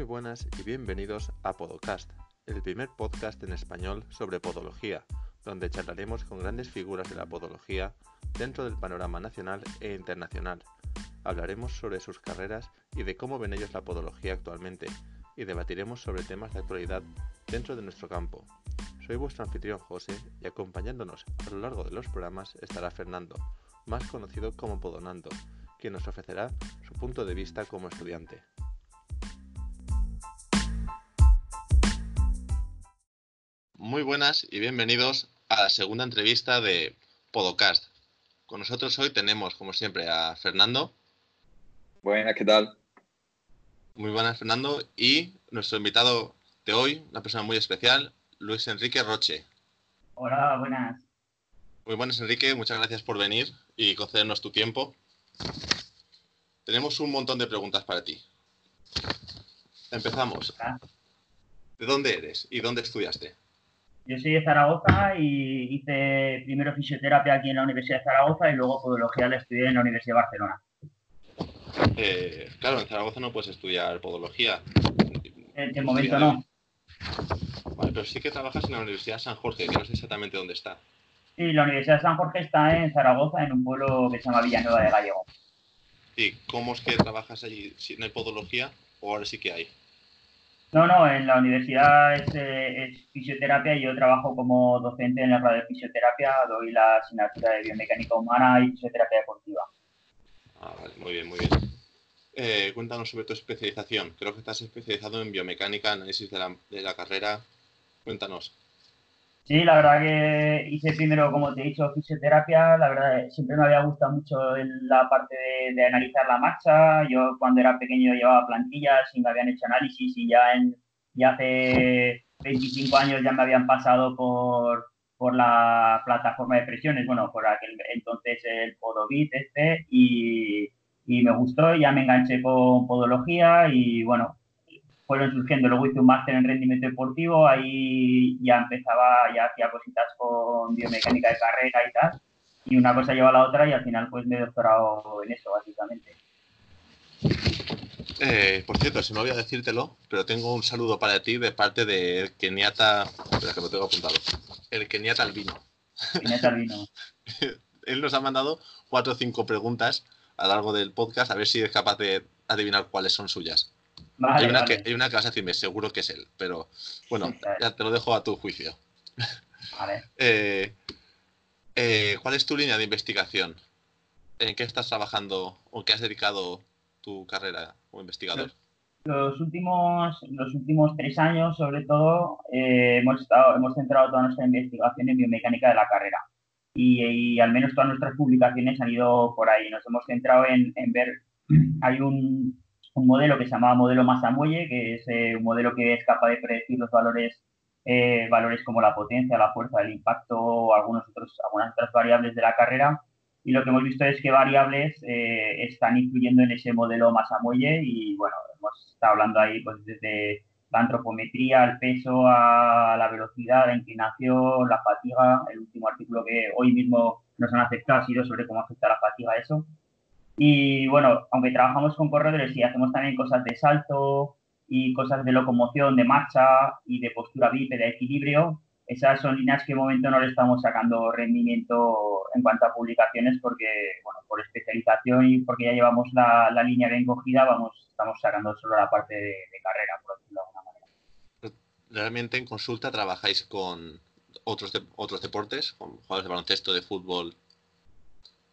Muy buenas y bienvenidos a Podocast, el primer podcast en español sobre podología, donde charlaremos con grandes figuras de la podología dentro del panorama nacional e internacional. Hablaremos sobre sus carreras y de cómo ven ellos la podología actualmente, y debatiremos sobre temas de actualidad dentro de nuestro campo. Soy vuestro anfitrión José y acompañándonos a lo largo de los programas estará Fernando, más conocido como Podonando, quien nos ofrecerá su punto de vista como estudiante. Muy buenas y bienvenidos a la segunda entrevista de Podcast. Con nosotros hoy tenemos, como siempre, a Fernando. Buenas, ¿qué tal? Muy buenas, Fernando. Y nuestro invitado de hoy, una persona muy especial, Luis Enrique Roche. Hola, buenas. Muy buenas, Enrique. Muchas gracias por venir y concedernos tu tiempo. Tenemos un montón de preguntas para ti. Empezamos. ¿De dónde eres y dónde estudiaste? Yo soy de Zaragoza y hice primero fisioterapia aquí en la Universidad de Zaragoza y luego podología la estudié en la Universidad de Barcelona. Eh, claro, en Zaragoza no puedes estudiar podología. En el momento no. Vale, pero sí que trabajas en la Universidad de San Jorge, que no sé exactamente dónde está. Sí, la Universidad de San Jorge está en Zaragoza, en un pueblo que se llama Villanueva de Gallego. ¿Y cómo es que trabajas allí? ¿Si no hay podología o ahora sí que hay? No, no, en la universidad es, eh, fisioterapia y yo trabajo como docente en la radio de fisioterapia, doy la asignatura de biomecánica humana y fisioterapia deportiva. Ah, vale, muy bien, muy bien. Eh, cuéntanos sobre tu especialización. Creo que estás especializado en biomecánica, análisis de la, de la carrera. Cuéntanos. Sí, la verdad que hice primero, como te he dicho, fisioterapia. La verdad, siempre me había gustado mucho la parte de, analizar la marcha. Yo cuando era pequeño llevaba plantillas y me habían hecho análisis y ya, en, ya hace 25 años ya me habían pasado por, por la plataforma de presiones, bueno, por aquel entonces el Podovit este y, y me gustó, ya me enganché con podología y bueno, fueron surgiendo. Luego hice un máster en rendimiento deportivo, ahí ya empezaba, ya hacía cositas con biomecánica de carrera y tal. Y una cosa lleva a la otra y al final pues me he doctorado en eso, básicamente. Eh, por cierto, se me olvidó decírtelo, pero tengo un saludo para ti de parte de Keniata. Espera que lo tengo apuntado. El Keniata Albino. Keniata Albino. Él nos ha mandado cuatro o cinco preguntas a lo largo del podcast, a ver si es capaz de adivinar cuáles son suyas. Vale, hay, una vale. que, hay una que vas a decirme, seguro que es él, pero bueno, ya te lo dejo a tu juicio. Vale. Eh, eh, ¿Cuál es tu línea de investigación? ¿En qué estás trabajando o qué has dedicado tu carrera como investigador? Los últimos, los últimos tres años, sobre todo, eh, hemos, estado, hemos centrado toda nuestra investigación en biomecánica de la carrera. Y, y, al menos todas nuestras publicaciones han ido por ahí. Nos hemos centrado en, en ver, hay un, un modelo que se llama modelo Massa-Muelle, que es eh, un modelo que es capaz de predecir los valores, eh, valores como la potencia, la fuerza, el impacto o algunos otros, algunas otras variables de la carrera. Y lo que hemos visto es que variables eh, están influyendo en ese modelo Massa-Muelle y bueno, hemos estado hablando ahí pues desde la antropometría, el peso, a la velocidad, la inclinación, la fatiga. El último artículo que hoy mismo nos han aceptado ha sido sobre cómo afecta la fatiga a eso. Y bueno, aunque trabajamos con corredores y hacemos también cosas de salto y cosas de locomoción, de marcha y de postura bípeda, de equilibrio, esas son líneas que de momento no le estamos sacando rendimiento en cuanto a publicaciones porque, bueno, por especialización y porque ya llevamos la, la línea bien cogida, vamos, estamos sacando solo la parte de, de carrera, por decirlo de alguna manera. ¿Realmente en consulta trabajáis con otros, de, otros deportes, con jugadores de baloncesto, de fútbol,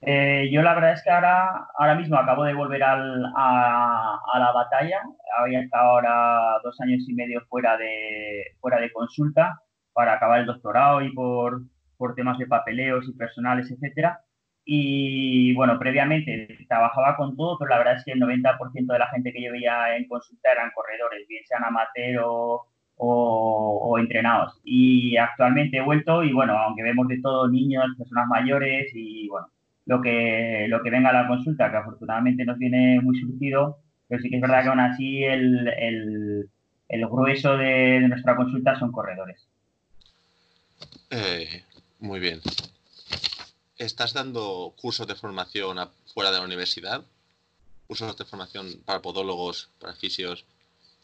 eh, yo la verdad es que ahora, ahora mismo acabo de volver al, a, a, la batalla. Había estado ahora dos años y medio fuera de, fuera de consulta para acabar el doctorado y por, por temas de papeleos y personales, etcétera. Y bueno, previamente trabajaba con todo, pero la verdad es que el 90% de la gente que yo veía en consulta eran corredores, bien sean amateur o, o, o, entrenados. Y actualmente he vuelto y bueno, aunque vemos de todo niños, personas mayores y bueno, lo que, lo que venga a la consulta, que afortunadamente nos viene muy surtido, pero sí que es verdad que aún así el, el, el grueso de, de, nuestra consulta son corredores. Eh, muy bien. ¿Estás dando cursos de formación fuera de la universidad? ¿Cursos de formación para podólogos, para fisios?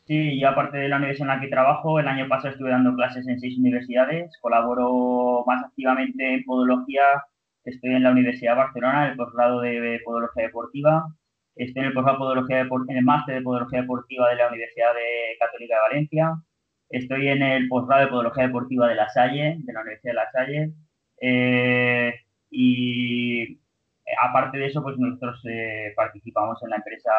Sí, yo aparte de la universidad en la que trabajo, el año pasado estuve dando clases en seis universidades, colaboro más activamente en podología, estoy en la Universidad de Barcelona, en el posgrado de podología deportiva, estoy en el posgrado de podología en el máster de podología deportiva de la Universidad de Católica de Valencia, estoy en el posgrado de podología deportiva de La Salle, de la Universidad de La Salle, eh, y eh, aparte de eso, pues nosotros eh, participamos en la empresa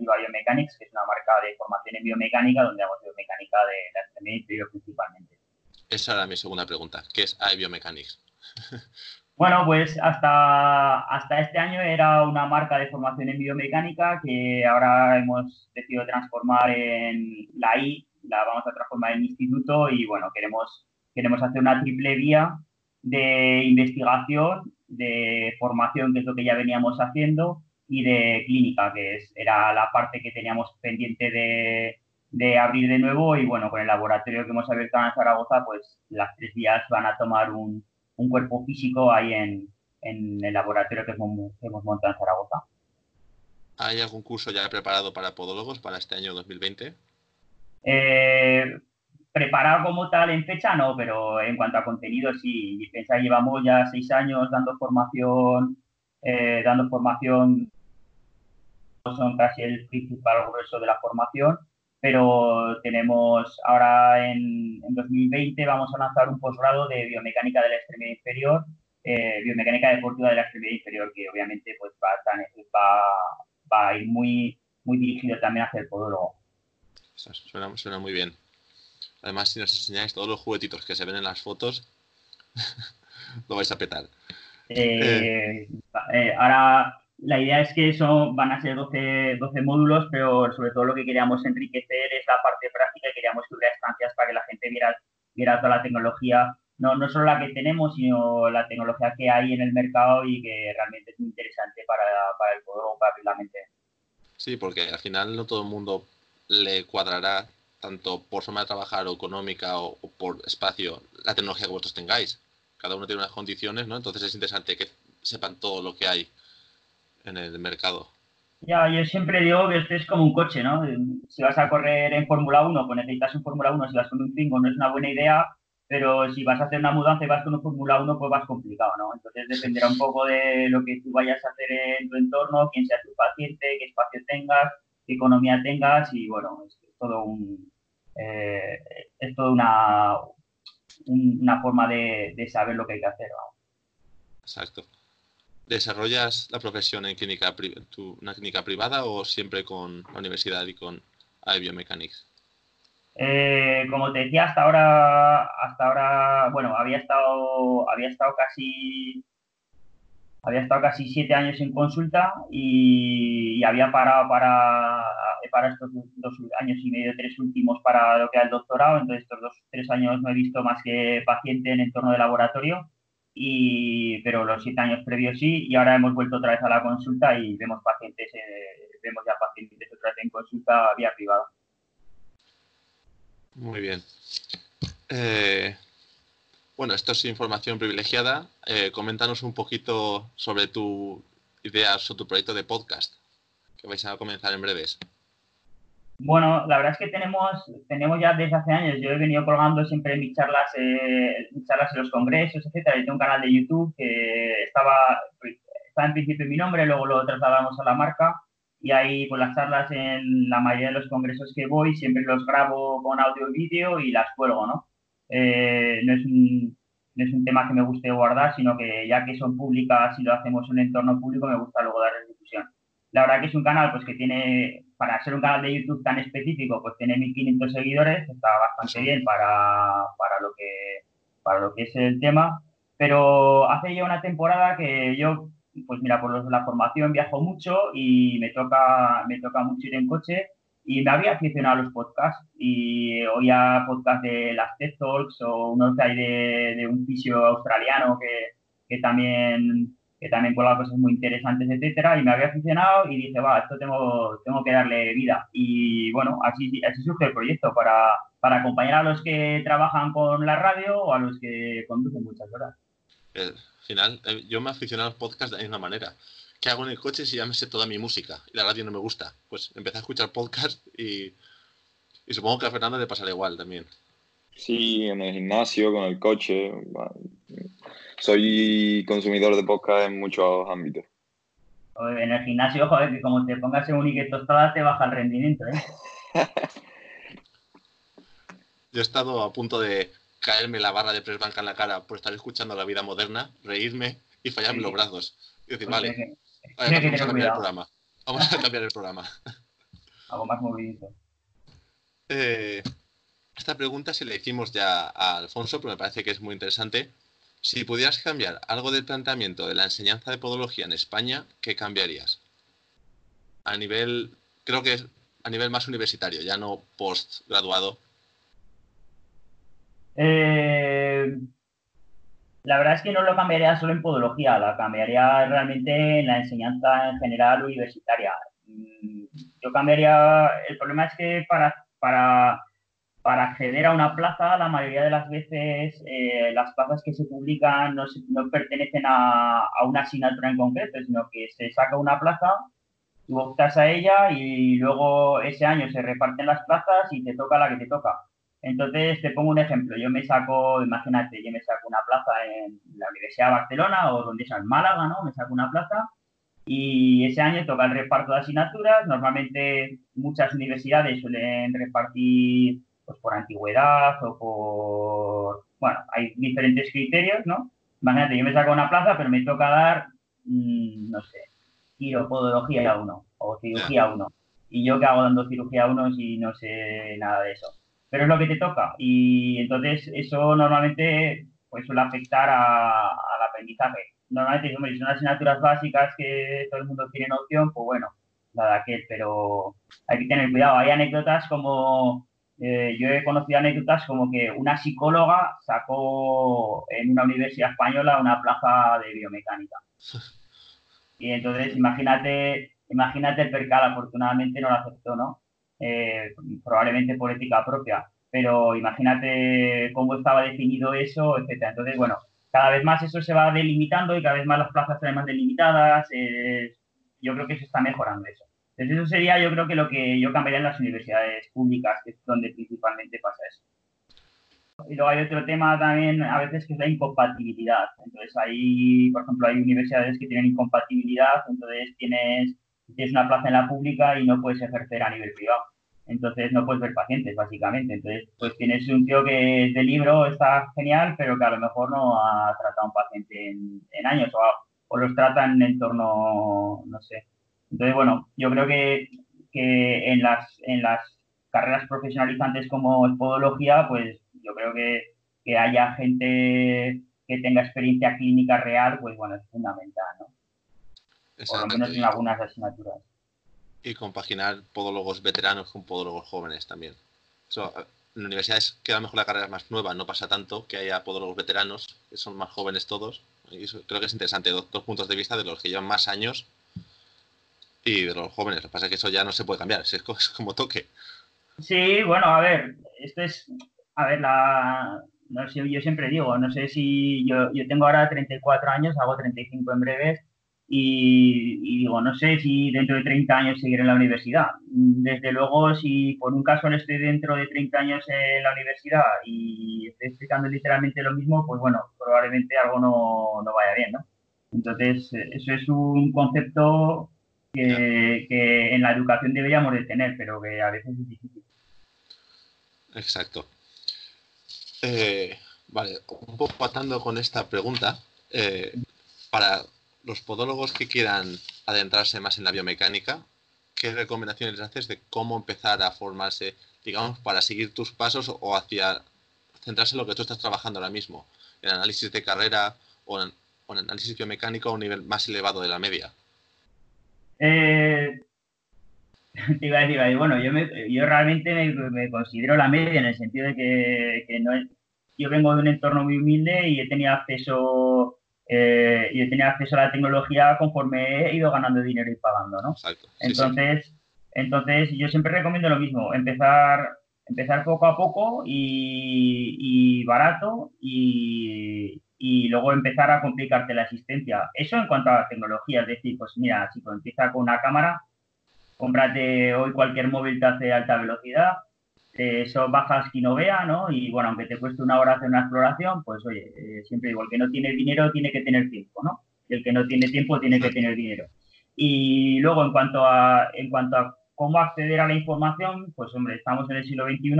IVA Biomechanics, que es una marca de formación en biomecánica, donde hago biomecánica de la extremidad inferior principalmente. Esa era mi segunda pregunta. ¿Qué es iBiomechanics? Bueno, pues hasta, hasta este año era una marca de formación en biomecánica que ahora hemos decidido transformar en la I, la vamos a transformar en instituto y bueno, queremos, queremos hacer una triple vía de investigación de formación, que es lo que ya veníamos haciendo, y de clínica, que es, era la parte que teníamos pendiente de, de abrir de nuevo. Y bueno, con el laboratorio que hemos abierto en Zaragoza, pues las tres días van a tomar un, un cuerpo físico ahí en, en el laboratorio que hemos, que hemos, montado en Zaragoza. ¿Hay algún curso ya preparado para podólogos para este año 2020? Eh, preparado como tal en fecha no, pero en cuanto a contenido sí. Dispensa llevamos ya seis años dando formación, eh, dando formación, son casi el principal grueso de la formación, pero tenemos ahora en, 2020 vamos a lanzar un posgrado de biomecánica de la extremidad inferior, eh, biomecánica deportiva de la extremidad inferior, que obviamente pues va a, va, a ir muy, muy dirigido también hacia el podólogo. Suena, suena muy bien. Además, si nos enseñáis todos los juguetitos que se ven en las fotos, lo vais a petar. Eh, eh, ahora, la idea es que eso van a ser 12, 12, módulos, pero sobre todo lo que queríamos enriquecer es la parte práctica y queríamos que hubiera estancias para que la gente viera, viera toda la tecnología, no, no solo la que tenemos, sino la tecnología que hay en el mercado y que realmente es muy interesante para, para el pueblo, para la mente. Sí, porque al final no todo el mundo le cuadrará tanto por forma de trabajar o económica o, por espacio, la tecnología que vosotros tengáis. Cada uno tiene unas condiciones, ¿no? Entonces es interesante que sepan todo lo que hay en el mercado. Ya, yo siempre digo que esto es como un coche, ¿no? Si vas a correr en Fórmula 1, pues necesitas un Fórmula 1, si vas con un Twingo no es una buena idea, pero si vas a hacer una mudanza y vas con un Fórmula 1, pues vas complicado, ¿no? Entonces dependerá un poco de lo que tú vayas a hacer en tu entorno, quién sea tu paciente, qué espacio tengas, qué economía tengas y, bueno, es todo un, eh, es toda una, una forma de, saber lo que hay que hacer. Exacto. ¿Desarrollas la profesión en clínica, una clínica privada o siempre con la universidad y con iBiomechanics? Eh, como te decía, hasta ahora, hasta ahora, bueno, había estado, había estado casi había estado casi siete años en consulta y, había parado para, para estos dos años y medio, tres últimos para lo que era el doctorado. Entonces, estos dos, tres años no he visto más que paciente en entorno de laboratorio, y, pero los siete años previos sí. Y ahora hemos vuelto otra vez a la consulta y vemos pacientes, eh, vemos ya pacientes otra vez en consulta vía privada. Muy bien. Eh, bueno, esto es información privilegiada. Eh, coméntanos un poquito sobre tu ideas o tu proyecto de podcast, que vais a comenzar en breves. Bueno, la verdad es que tenemos, tenemos ya desde hace años, yo he venido colgando siempre mis charlas, eh, charlas en los congresos, etcétera. Yo tengo un canal de YouTube que estaba, estaba en principio en mi nombre, luego lo trasladamos a la marca y ahí pues las charlas en la mayoría de los congresos que voy siempre los grabo con audio y vídeo y las cuelgo, ¿no? Eh, no, es un, no es un tema que me guste guardar, sino que ya que son públicas y lo hacemos en un entorno público, me gusta luego darles difusión. La verdad que es un canal pues que tiene, para ser un canal de YouTube tan específico, pues tiene 1500 seguidores, está bastante bien para, para, lo que, para lo que es el tema, pero hace ya una temporada que yo, pues mira, por la formación viajo mucho y me toca, me toca mucho ir en coche y me había aficionado a los podcasts y oía podcasts de las TED Talks o unos que hay de, un fisio australiano que, que, también que también colga cosas muy interesantes, etcétera, y me había aficionado y dije, va, esto tengo, tengo que darle vida. Y bueno, así, así surge el proyecto para, para acompañar a los que trabajan con la radio o a los que conducen muchas horas. Al final, eh, yo me aficionado a los podcasts de la misma manera. ¿qué hago en el coche si ya me sé toda mi música y la radio no me gusta? Pues empecé a escuchar podcast y, Y supongo que a Fernando le pasará igual también. Sí, en el gimnasio, con el coche. Soy consumidor de podcast en muchos ámbitos. En el gimnasio, joder, que como te pongas en un y tostada te baja el rendimiento, ¿eh? Yo he estado a punto de caerme la barra de press banca en la cara por estar escuchando la vida moderna, reírme y fallarme los brazos. Y decir, pues vale, vamos a cambiar el programa. Vamos a cambiar el programa. Algo más movidito. Eh, esta pregunta se la hicimos ya a Alfonso, pero me parece que es muy interesante. Si pudieras cambiar algo del planteamiento de la enseñanza de podología en España, ¿qué cambiarías? A nivel, creo que es a nivel más universitario, ya no postgraduado. Eh, la verdad es que no lo cambiaría solo en podología, la cambiaría realmente en la enseñanza en general universitaria. Mm, yo cambiaría, el problema es que para, para para acceder a una plaza, la mayoría de las veces eh, las plazas que se publican no, no pertenecen a, a, una asignatura en concreto, sino que se saca una plaza, tú optas a ella y luego ese año se reparten las plazas y te toca la que te toca. Entonces, te pongo un ejemplo. Yo me saco, imagínate, yo me saco una plaza en la Universidad de Barcelona o donde sea en Málaga, ¿no? Me saco una plaza y ese año toca el reparto de asignaturas. Normalmente muchas universidades suelen repartir pues por antigüedad o por, bueno, hay diferentes criterios, ¿no? Imagínate, yo me saco una plaza, pero me toca dar, mm, no sé, quiropodología 1 o cirugía 1. Y yo que hago dando cirugía 1 si no sé nada de eso. Pero es lo que te toca. Y entonces eso normalmente pues suele afectar al aprendizaje. Normalmente, hombre, si son asignaturas básicas que todo el mundo tiene opción, pues bueno, nada que, pero hay que tener cuidado. Hay anécdotas como eh, yo he conocido anécdotas como que una psicóloga sacó en una universidad española una plaza de biomecánica. Y entonces, imagínate, imagínate el percal, afortunadamente no lo aceptó, ¿no? Eh, probablemente por ética propia, pero imagínate cómo estaba definido eso, etcétera. Entonces, bueno, cada vez más eso se va delimitando y cada vez más las plazas ven más delimitadas. Yo creo que se está mejorando eso. Entonces eso sería yo creo que lo que yo cambiaría en las universidades públicas, que es donde principalmente pasa eso. Y luego hay otro tema también a veces que es la incompatibilidad. Entonces hay, por ejemplo, hay universidades que tienen incompatibilidad, entonces tienes, tienes una plaza en la pública y no puedes ejercer a nivel privado. Entonces no puedes ver pacientes, básicamente. Entonces, pues tienes un tío que es de libro, está genial, pero que a lo mejor no ha tratado a un paciente en, años o, o los tratan en entorno, no sé, entonces, bueno, yo creo que, en, las, en las carreras profesionalizantes como podología, pues yo creo que, que haya gente que tenga experiencia clínica real, pues bueno, es fundamental, ¿no? Por lo menos en algunas asignaturas. Y compaginar podólogos veteranos con podólogos jóvenes también. Eso, en universidades queda mejor la carrera más nueva, no pasa tanto que haya podólogos veteranos, que son más jóvenes todos. Y eso creo que es interesante, dos puntos de vista de los que llevan más años y de los jóvenes. Lo que pasa es que eso ya no se puede cambiar, es, como toque. Sí, bueno, a ver, esto es, a ver, la, no sé, yo siempre digo, no sé si yo, yo tengo ahora 34 años, hago 35 en breves y, digo, no sé si dentro de 30 años seguiré en la universidad. Desde luego, si por un caso estoy dentro de 30 años en la universidad y estoy explicando literalmente lo mismo, pues bueno, probablemente algo no, no vaya bien, ¿no? Entonces, eso es un concepto que, en la educación deberíamos de tener, pero que a veces es difícil. Exacto. Eh, vale, un poco atando con esta pregunta, eh, para los podólogos que quieran adentrarse más en la biomecánica, ¿qué recomendaciones les haces de cómo empezar a formarse, digamos, para seguir tus pasos o hacia centrarse en lo que tú estás trabajando ahora mismo, en análisis de carrera o en, o en análisis biomecánico a un nivel más elevado de la media? Eh, te iba a decir, bueno, yo, yo realmente me, considero la media en el sentido de que, no yo vengo de un entorno muy humilde y he tenido acceso eh, y he tenido acceso a la tecnología conforme he ido ganando dinero y pagando, ¿no? entonces, entonces yo siempre recomiendo lo mismo, empezar empezar poco a poco y, y barato y, y luego empezar a complicarte la asistencia. Eso en cuanto a tecnología, es decir, pues mira, si empieza con una cámara, cómprate hoy cualquier móvil te hace alta velocidad eso bajas Quinovea, ¿no? Y bueno, aunque te cueste una hora hacer una exploración, pues oye, eh, siempre digo, el que no tiene dinero tiene que tener tiempo, ¿no? Y el que no tiene tiempo tiene que tener dinero. Y luego, en cuanto a, en cuanto a cómo acceder a la información, pues hombre, estamos en el siglo XXI,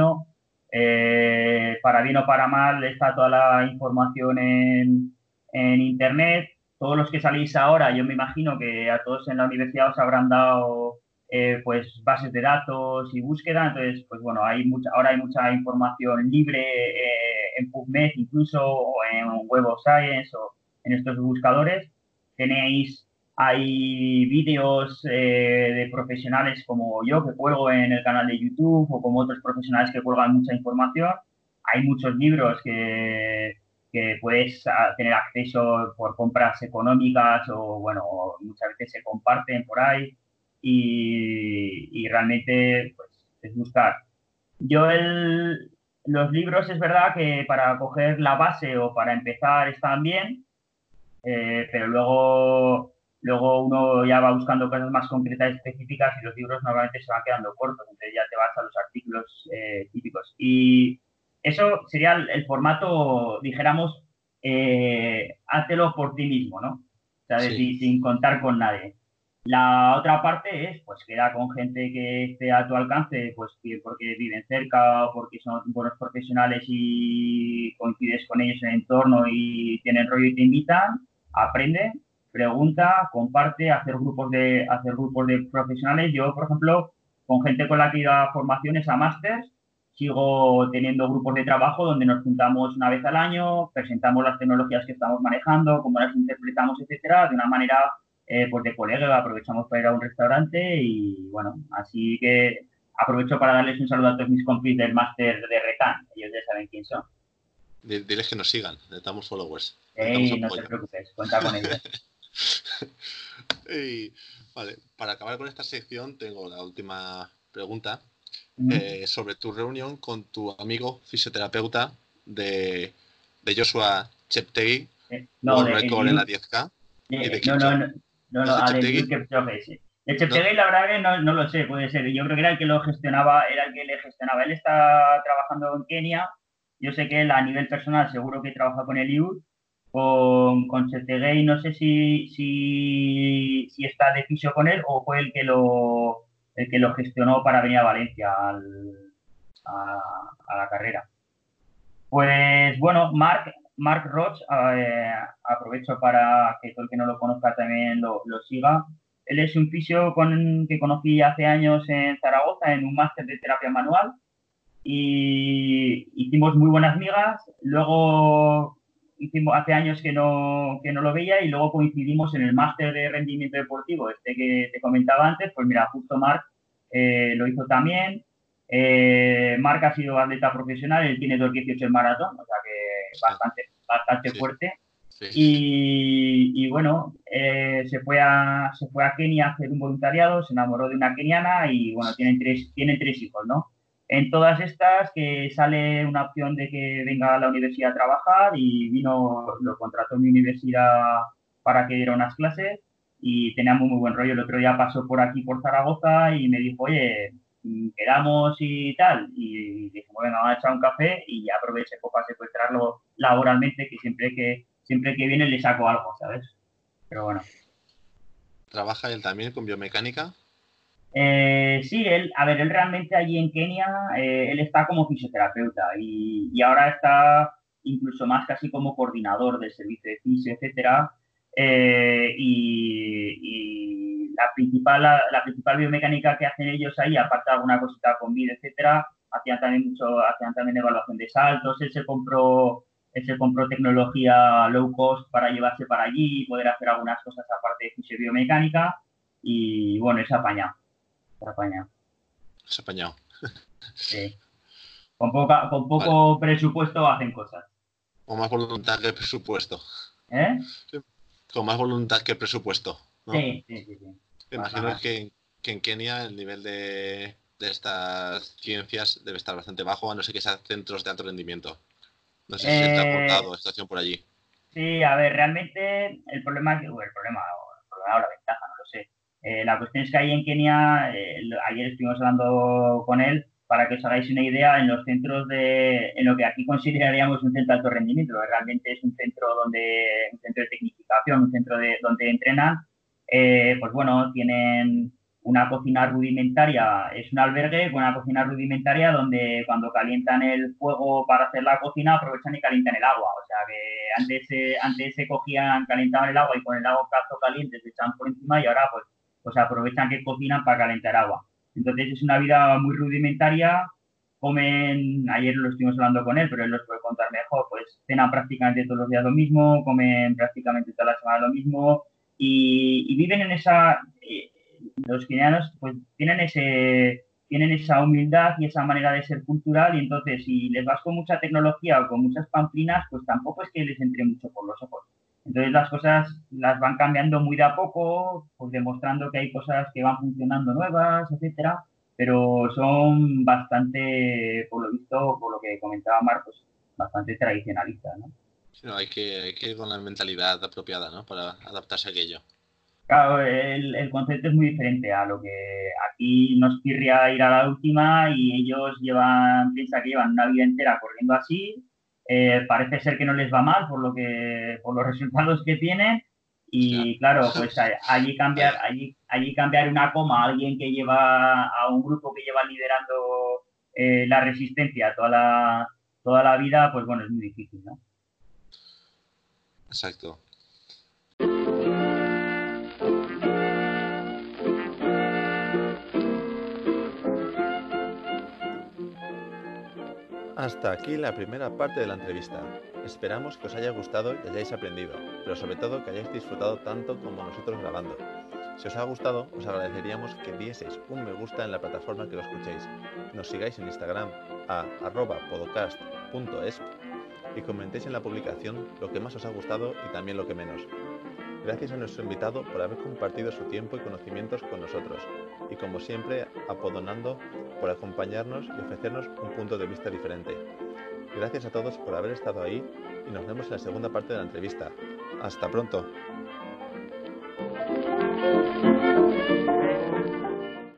eh, para bien o para mal está toda la información en, en Internet. Todos los que salís ahora, yo me imagino que a todos en la universidad os habrán dado eh, pues bases de datos y búsqueda. Entonces, pues bueno, hay mucha, ahora hay mucha información libre eh, en PubMed incluso o en Web of Science o en estos buscadores. Tenéis, hay vídeos eh, de profesionales como yo que cuelgo en el canal de YouTube o como otros profesionales que cuelgan mucha información. Hay muchos libros que, que puedes ah, tener acceso por compras económicas o, bueno, muchas veces se comparten por ahí y, realmente pues, es buscar. Yo los libros es verdad que para coger la base o para empezar están bien, eh, pero luego, luego uno ya va buscando cosas más concretas, específicas y los libros normalmente se van quedando cortos, entonces ya te vas a los artículos eh, típicos. Y eso sería el, formato, dijéramos, eh, háztelo por ti mismo, ¿no? O sea, sin contar con nadie. La otra parte es, pues, queda con gente que esté a tu alcance, pues, porque viven cerca o porque son buenos profesionales y coincides con ellos en el entorno y tienen rollo y te invitan, aprende, pregunta, comparte, hacer grupos de, hacer grupos de profesionales. Yo, por ejemplo, con gente con la que iba a formaciones, a másters, sigo teniendo grupos de trabajo donde nos juntamos una vez al año, presentamos las tecnologías que estamos manejando, cómo las interpretamos, etcétera, de una manera eh, pues de colega, aprovechamos para ir a un restaurante y bueno, así que aprovecho para darles un saludo a todos mis compis del máster de Recan, ellos ya saben quién son. Diles que nos sigan, necesitamos followers. no te preocupes, cuenta con ellos. vale, para acabar con esta sección tengo la última pregunta eh, sobre tu reunión con tu amigo fisioterapeuta de, de Joshua Cheptegui, eh, no, de, en la 10K. no, no, no, no, a de sí. De Cheptegei, la verdad que no, no, lo sé, puede ser. Yo creo que era el que lo gestionaba, era el que le gestionaba. Él está trabajando en Kenia. Yo sé que él a nivel personal seguro que trabaja con el IUD. Con, con Cheptegei no sé si, si, si está de fisio con él o fue el que lo, el que lo gestionó para venir a Valencia al, a, la carrera. Pues bueno, Mark Mark Roach, eh, aprovecho para que todo el que no lo conozca también lo, siga. Él es un fisio con, que conocí hace años en Zaragoza en un máster de terapia manual y hicimos muy buenas migas. Luego hicimos hace años que no, que no lo veía y luego coincidimos en el máster de rendimiento deportivo, este que te comentaba antes. Pues mira, justo Mark eh, lo hizo también. Eh, Marc ha sido atleta profesional, él tiene 2.18 en maratón, o sea que bastante, bastante fuerte. Y, bueno, eh, se, fue a, se fue a Kenia a hacer un voluntariado, se enamoró de una keniana y bueno, tienen tres, tienen tres hijos, ¿no? En todas estas que sale una opción de que venga a la universidad a trabajar y vino, lo contrató mi universidad para que diera unas clases y teníamos muy buen rollo. El otro día pasó por aquí, por Zaragoza y me dijo, oye, quedamos y tal, y dijimos, bueno, vamos a echar un café y ya aproveché para secuestrarlo laboralmente, que siempre que siempre que viene le saco algo, ¿sabes? Pero bueno. ¿Trabaja él también con biomecánica? Eh, sí, él, a ver, él realmente allí en Kenia, eh, él está como fisioterapeuta y, y, ahora está incluso más casi como coordinador del servicio de fisio, etcétera. Eh, y, la, principal, la, principal biomecánica que hacen ellos ahí, aparte de alguna cosita con vida, etcétera, hacían también mucho, hacían también evaluación de saltos, él se compró, él se compró tecnología low cost para llevarse para allí y poder hacer algunas cosas aparte de fisio biomecánica y bueno, es apañado. Apañado. Es apañado. Sí. Con, poca, con poco presupuesto hacen cosas. O más voluntad que presupuesto. ¿Eh? con más voluntad que presupuesto. Sí, sí, sí. Imagino que, en Kenia el nivel de, estas ciencias debe estar bastante bajo, a no ser que sean centros de alto rendimiento. No sé si está aportado eh, situación por allí. Sí, a ver, realmente el problema, es el problema, el problema o la ventaja. Eh, la cuestión es que ahí en Kenia, eh, ayer estuvimos hablando con él, para que os hagáis una idea, en los centros de, en lo que aquí consideraríamos un centro de alto rendimiento, realmente es un centro donde, un centro de tecnificación, un centro de, donde entrenan, eh, pues bueno, tienen una cocina rudimentaria, es un albergue con una cocina rudimentaria donde cuando calientan el fuego para hacer la cocina aprovechan y calientan el agua. O sea que antes, eh, antes se cogían, calentaban el agua y con el agua cazo caliente se echaban por encima y ahora pues, pues aprovechan que cocinan para calentar agua. Entonces es una vida muy rudimentaria, comen, ayer lo estuvimos hablando con él, pero él los puede contar mejor, pues cenan prácticamente todos los días lo mismo, comen prácticamente toda la semana lo mismo y, viven en esa, eh, los guineanos pues tienen ese tienen esa humildad y esa manera de ser cultural y entonces si les vas con mucha tecnología o con muchas pamplinas, pues tampoco es que les entre mucho por los ojos. Entonces las cosas las van cambiando muy de a poco, pues demostrando que hay cosas que van funcionando nuevas, etcétera, pero son bastante, por lo visto, por lo que comentaba Marcos, bastante tradicionalistas, ¿no? hay, que, hay que ir con la mentalidad apropiada, ¿no? Para adaptarse a aquello. Claro, el, el, concepto es muy diferente a lo que aquí nos querría ir a la última y ellos llevan, piensa que llevan una vida entera corriendo así, eh, parece ser que no les va mal por lo que por los resultados que tienen. Y claro pues allí cambiar allí allí cambiar una coma a alguien que lleva a un grupo que lleva liderando eh, la resistencia toda la toda la vida pues bueno es muy difícil no exacto Hasta aquí la primera parte de la entrevista. Esperamos que os haya gustado y hayáis aprendido, pero sobre todo que hayáis disfrutado tanto como nosotros grabando. Si os ha gustado, os agradeceríamos que dieseis un me gusta en la plataforma que lo escuchéis, nos sigáis en Instagram a podcast.es y comentéis en la publicación lo que más os ha gustado y también lo que menos. Gracias a nuestro invitado por haber compartido su tiempo y conocimientos con nosotros y como siempre apodonando por acompañarnos y ofrecernos un punto de vista diferente. Gracias a todos por haber estado ahí y nos vemos en la segunda parte de la entrevista. Hasta pronto.